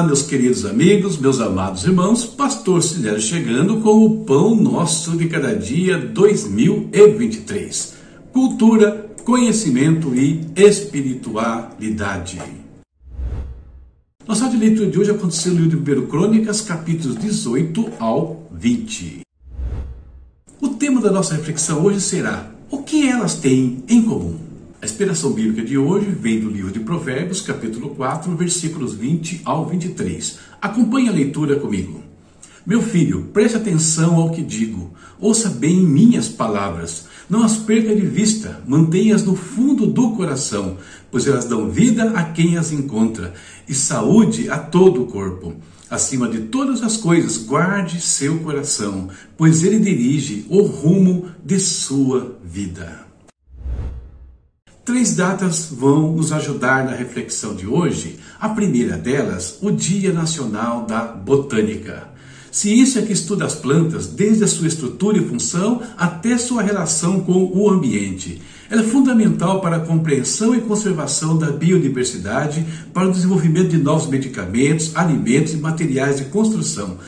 Olá, meus queridos amigos, meus amados irmãos, Pastor Sinério chegando com o Pão Nosso de Cada Dia 2023. Cultura, conhecimento e espiritualidade. Nossa de leitura de hoje aconteceu no livro de 1 Crônicas, capítulos 18 ao 20. O tema da nossa reflexão hoje será: o que elas têm em comum? A inspiração bíblica de hoje vem do livro de Provérbios, capítulo 4, versículos 20 ao 23. Acompanhe a leitura comigo. Meu filho, preste atenção ao que digo. Ouça bem minhas palavras. Não as perca de vista, mantenha-as no fundo do coração, pois elas dão vida a quem as encontra e saúde a todo o corpo. Acima de todas as coisas, guarde seu coração, pois ele dirige o rumo de sua vida. Três datas vão nos ajudar na reflexão de hoje. A primeira delas, o Dia Nacional da Botânica. Ciência que estuda as plantas desde a sua estrutura e função até sua relação com o ambiente. Ela é fundamental para a compreensão e conservação da biodiversidade, para o desenvolvimento de novos medicamentos, alimentos e materiais de construção,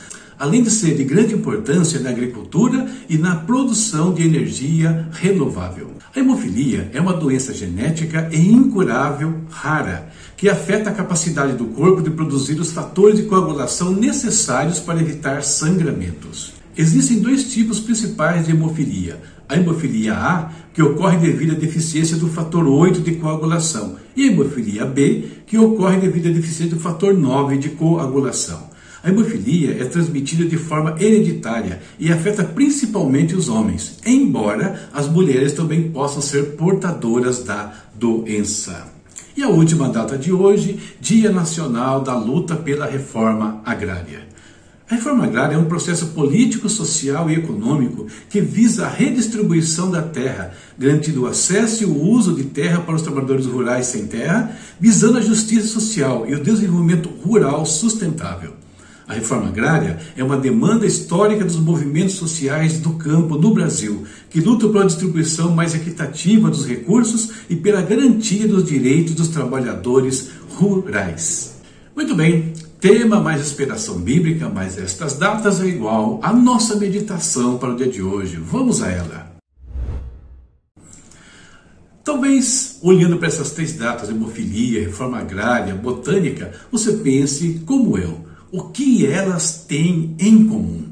além de ser de grande importância na agricultura e na produção de energia renovável. A hemofilia é uma doença genética e incurável, rara, que afeta a capacidade do corpo de produzir os fatores de coagulação necessários para evitar sangramentos. Existem dois tipos principais de hemofilia: a hemofilia A, que ocorre devido à deficiência do fator 8 de coagulação, e a hemofilia B, que ocorre devido à deficiência do fator 9 de coagulação. A hemofilia é transmitida de forma hereditária e afeta principalmente os homens, embora as mulheres também possam ser portadoras da doença. E a última data de hoje, Dia Nacional da Luta pela Reforma Agrária. A reforma agrária é um processo político, social e econômico que visa a redistribuição da terra, garantindo o acesso e o uso de terra para os trabalhadores rurais sem terra, visando a justiça social e o desenvolvimento rural sustentável. A reforma agrária é uma demanda histórica dos movimentos sociais do campo no Brasil, que lutam pela distribuição mais equitativa dos recursos e pela garantia dos direitos dos trabalhadores rurais. Muito bem, tema mais inspiração bíblica, mas estas datas é igual à nossa meditação para o dia de hoje. Vamos a ela. Talvez, olhando para essas três datas, hemofilia, reforma agrária, botânica, você pense como eu o que elas têm em comum.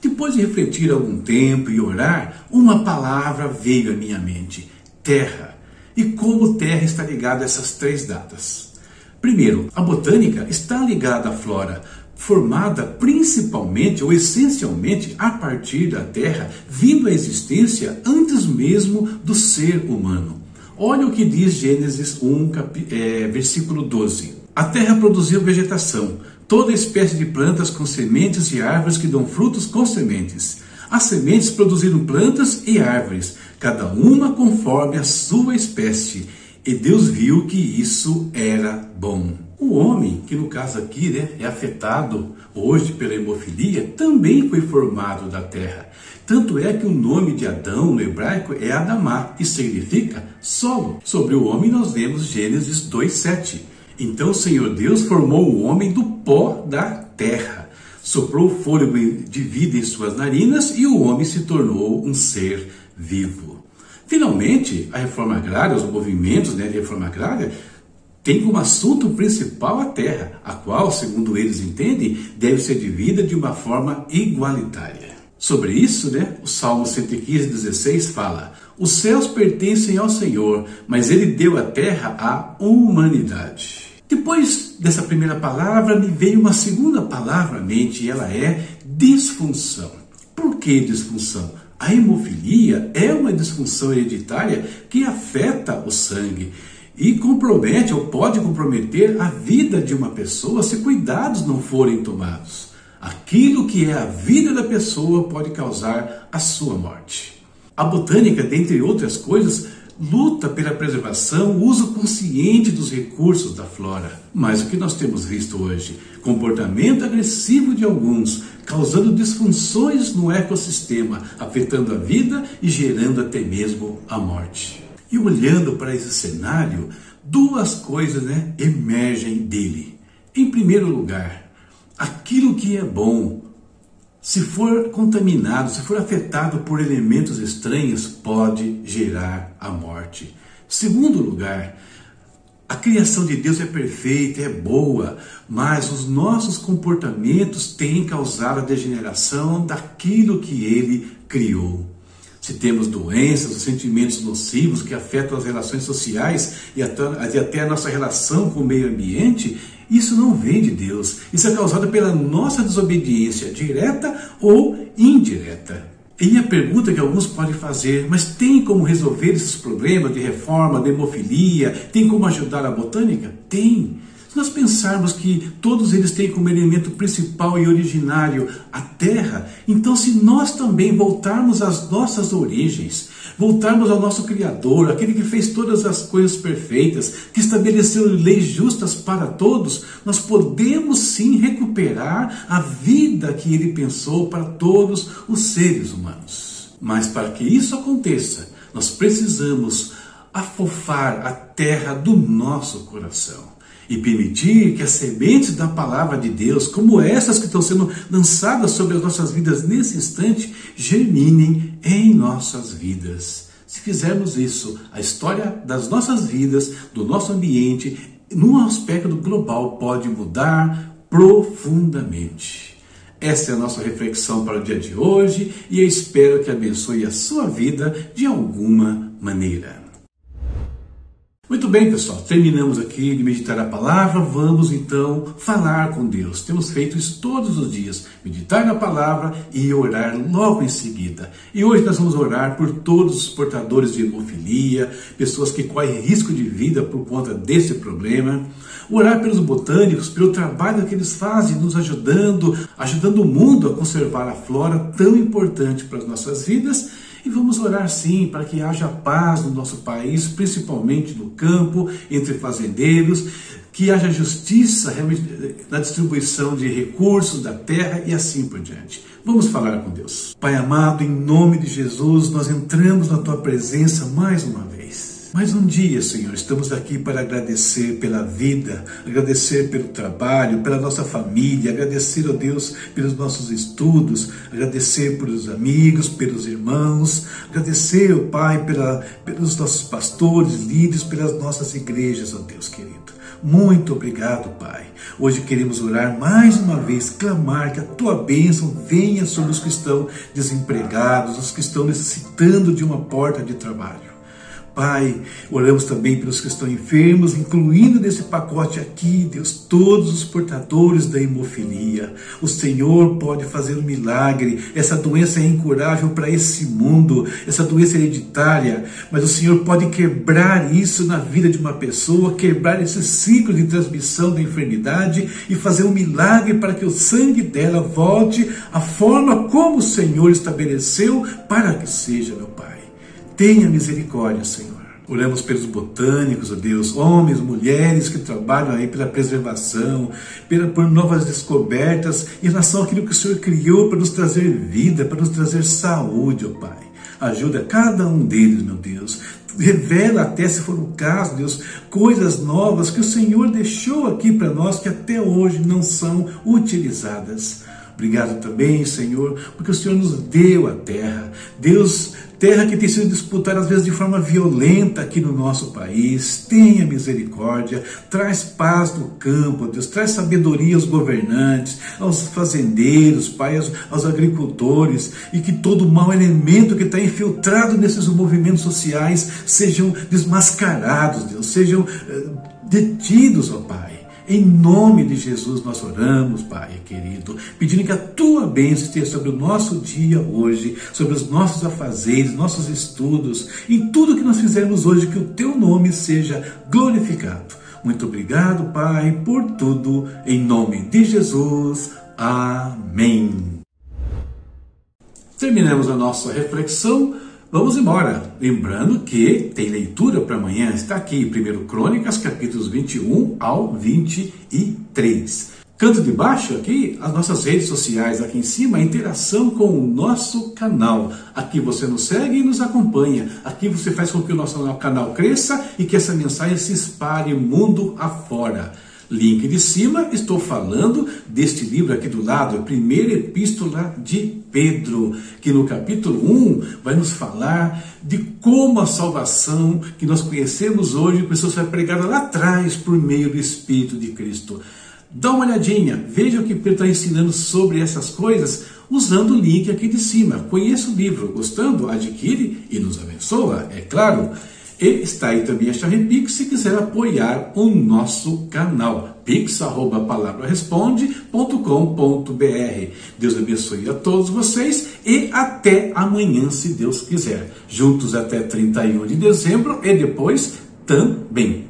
Depois de refletir algum tempo e orar, uma palavra veio à minha mente: terra. E como terra está ligada a essas três datas? Primeiro, a botânica está ligada à flora, formada principalmente ou essencialmente a partir da terra, vindo à existência antes mesmo do ser humano. Olha o que diz Gênesis 1, cap... é, versículo 12. A terra produziu vegetação, toda espécie de plantas com sementes e árvores que dão frutos com sementes. As sementes produziram plantas e árvores, cada uma conforme a sua espécie. E Deus viu que isso era bom. O homem, que no caso aqui né, é afetado hoje pela hemofilia, também foi formado da terra. Tanto é que o nome de Adão no hebraico é Adamá, que significa solo. Sobre o homem nós vemos Gênesis 2,7. Então o Senhor Deus formou o homem do pó da terra, soprou fôlego de vida em suas narinas e o homem se tornou um ser vivo. Finalmente, a reforma agrária, os movimentos né, de reforma agrária, tem como assunto principal a terra, a qual, segundo eles entendem, deve ser dividida de uma forma igualitária. Sobre isso, né, o Salmo 115, 16 fala: Os céus pertencem ao Senhor, mas ele deu a terra à humanidade. Depois dessa primeira palavra, me veio uma segunda palavra à mente e ela é disfunção. Por que disfunção? A hemofilia é uma disfunção hereditária que afeta o sangue e compromete ou pode comprometer a vida de uma pessoa se cuidados não forem tomados. Aquilo que é a vida da pessoa pode causar a sua morte. A botânica, dentre outras coisas, luta pela preservação, uso consciente dos recursos da flora. Mas o que nós temos visto hoje? Comportamento agressivo de alguns, causando disfunções no ecossistema, afetando a vida e gerando até mesmo a morte. E olhando para esse cenário, duas coisas né, emergem dele: Em primeiro lugar, aquilo que é bom, se for contaminado, se for afetado por elementos estranhos, pode gerar a morte. Segundo lugar, a criação de Deus é perfeita, é boa, mas os nossos comportamentos têm causado a degeneração daquilo que ele criou. Se temos doenças, os sentimentos nocivos que afetam as relações sociais e até a nossa relação com o meio ambiente, isso não vem de Deus. Isso é causado pela nossa desobediência direta ou indireta. E a pergunta que alguns podem fazer, mas tem como resolver esses problemas de reforma, de hemofilia? Tem como ajudar a botânica? Tem. Se nós pensarmos que todos eles têm como elemento principal e originário a terra, então se nós também voltarmos às nossas origens, voltarmos ao nosso Criador, aquele que fez todas as coisas perfeitas, que estabeleceu leis justas para todos, nós podemos sim recuperar a vida que ele pensou para todos os seres humanos. Mas para que isso aconteça, nós precisamos afofar a terra do nosso coração e permitir que as sementes da palavra de Deus, como essas que estão sendo lançadas sobre as nossas vidas nesse instante, germinem em nossas vidas. Se fizermos isso, a história das nossas vidas, do nosso ambiente, num aspecto global, pode mudar profundamente. Essa é a nossa reflexão para o dia de hoje e eu espero que abençoe a sua vida de alguma maneira. Muito bem, pessoal, terminamos aqui de meditar a palavra, vamos então falar com Deus. Temos feito isso todos os dias, meditar na palavra e orar logo em seguida. E hoje nós vamos orar por todos os portadores de hemofilia, pessoas que correm risco de vida por conta desse problema. Orar pelos botânicos, pelo trabalho que eles fazem, nos ajudando, ajudando o mundo a conservar a flora tão importante para as nossas vidas e vamos orar sim para que haja paz no nosso país, principalmente no campo, entre fazendeiros, que haja justiça na distribuição de recursos da terra e assim por diante. Vamos falar com Deus. Pai amado, em nome de Jesus, nós entramos na tua presença mais uma vez. Mais um dia, Senhor, estamos aqui para agradecer pela vida, agradecer pelo trabalho, pela nossa família, agradecer, ó Deus, pelos nossos estudos, agradecer pelos amigos, pelos irmãos, agradecer, ó Pai, pela, pelos nossos pastores, líderes, pelas nossas igrejas, ó Deus querido. Muito obrigado, Pai. Hoje queremos orar mais uma vez, clamar que a tua bênção venha sobre os que estão desempregados, os que estão necessitando de uma porta de trabalho. Pai, oramos também pelos que estão enfermos, incluindo nesse pacote aqui, Deus, todos os portadores da hemofilia. O Senhor pode fazer um milagre. Essa doença é incurável para esse mundo, essa doença é hereditária, mas o Senhor pode quebrar isso na vida de uma pessoa, quebrar esse ciclo de transmissão da enfermidade e fazer um milagre para que o sangue dela volte à forma como o Senhor estabeleceu para que seja, meu Pai. Tenha misericórdia, Senhor. Oramos pelos botânicos, ó Deus, homens, mulheres que trabalham aí pela preservação, pela, por novas descobertas em relação àquilo que o Senhor criou para nos trazer vida, para nos trazer saúde, ó Pai. Ajuda cada um deles, meu Deus. Revela até, se for o caso, Deus, coisas novas que o Senhor deixou aqui para nós que até hoje não são utilizadas. Obrigado também, Senhor, porque o Senhor nos deu a terra. Deus terra que tem sido disputada às vezes de forma violenta aqui no nosso país. Tenha misericórdia, traz paz no campo, Deus, traz sabedoria aos governantes, aos fazendeiros, Pai, aos, aos agricultores, e que todo mau elemento que está infiltrado nesses movimentos sociais sejam desmascarados, Deus, sejam eh, detidos, ó Pai. Em nome de Jesus nós oramos, Pai querido, pedindo que a tua bênção esteja sobre o nosso dia hoje, sobre os nossos afazeres, nossos estudos, em tudo que nós fizermos hoje, que o teu nome seja glorificado. Muito obrigado, Pai, por tudo, em nome de Jesus. Amém. Terminamos a nossa reflexão Vamos embora. Lembrando que tem leitura para amanhã, está aqui, 1 Crônicas, capítulos 21 ao 23. Canto de baixo aqui, as nossas redes sociais, aqui em cima, a interação com o nosso canal. Aqui você nos segue e nos acompanha. Aqui você faz com que o nosso canal cresça e que essa mensagem se espalhe mundo afora. Link de cima, estou falando deste livro aqui do lado, a primeira epístola de Pedro, que no capítulo 1 vai nos falar de como a salvação que nós conhecemos hoje precisou ser pregada lá atrás por meio do Espírito de Cristo. Dá uma olhadinha, veja o que Pedro está ensinando sobre essas coisas, usando o link aqui de cima. Conheça o livro, gostando, adquire e nos abençoa, é claro. E está aí também a Pix se quiser apoiar o nosso canal. pix.palavraresponde.com.br Deus abençoe a todos vocês e até amanhã, se Deus quiser. Juntos até 31 de dezembro e depois também.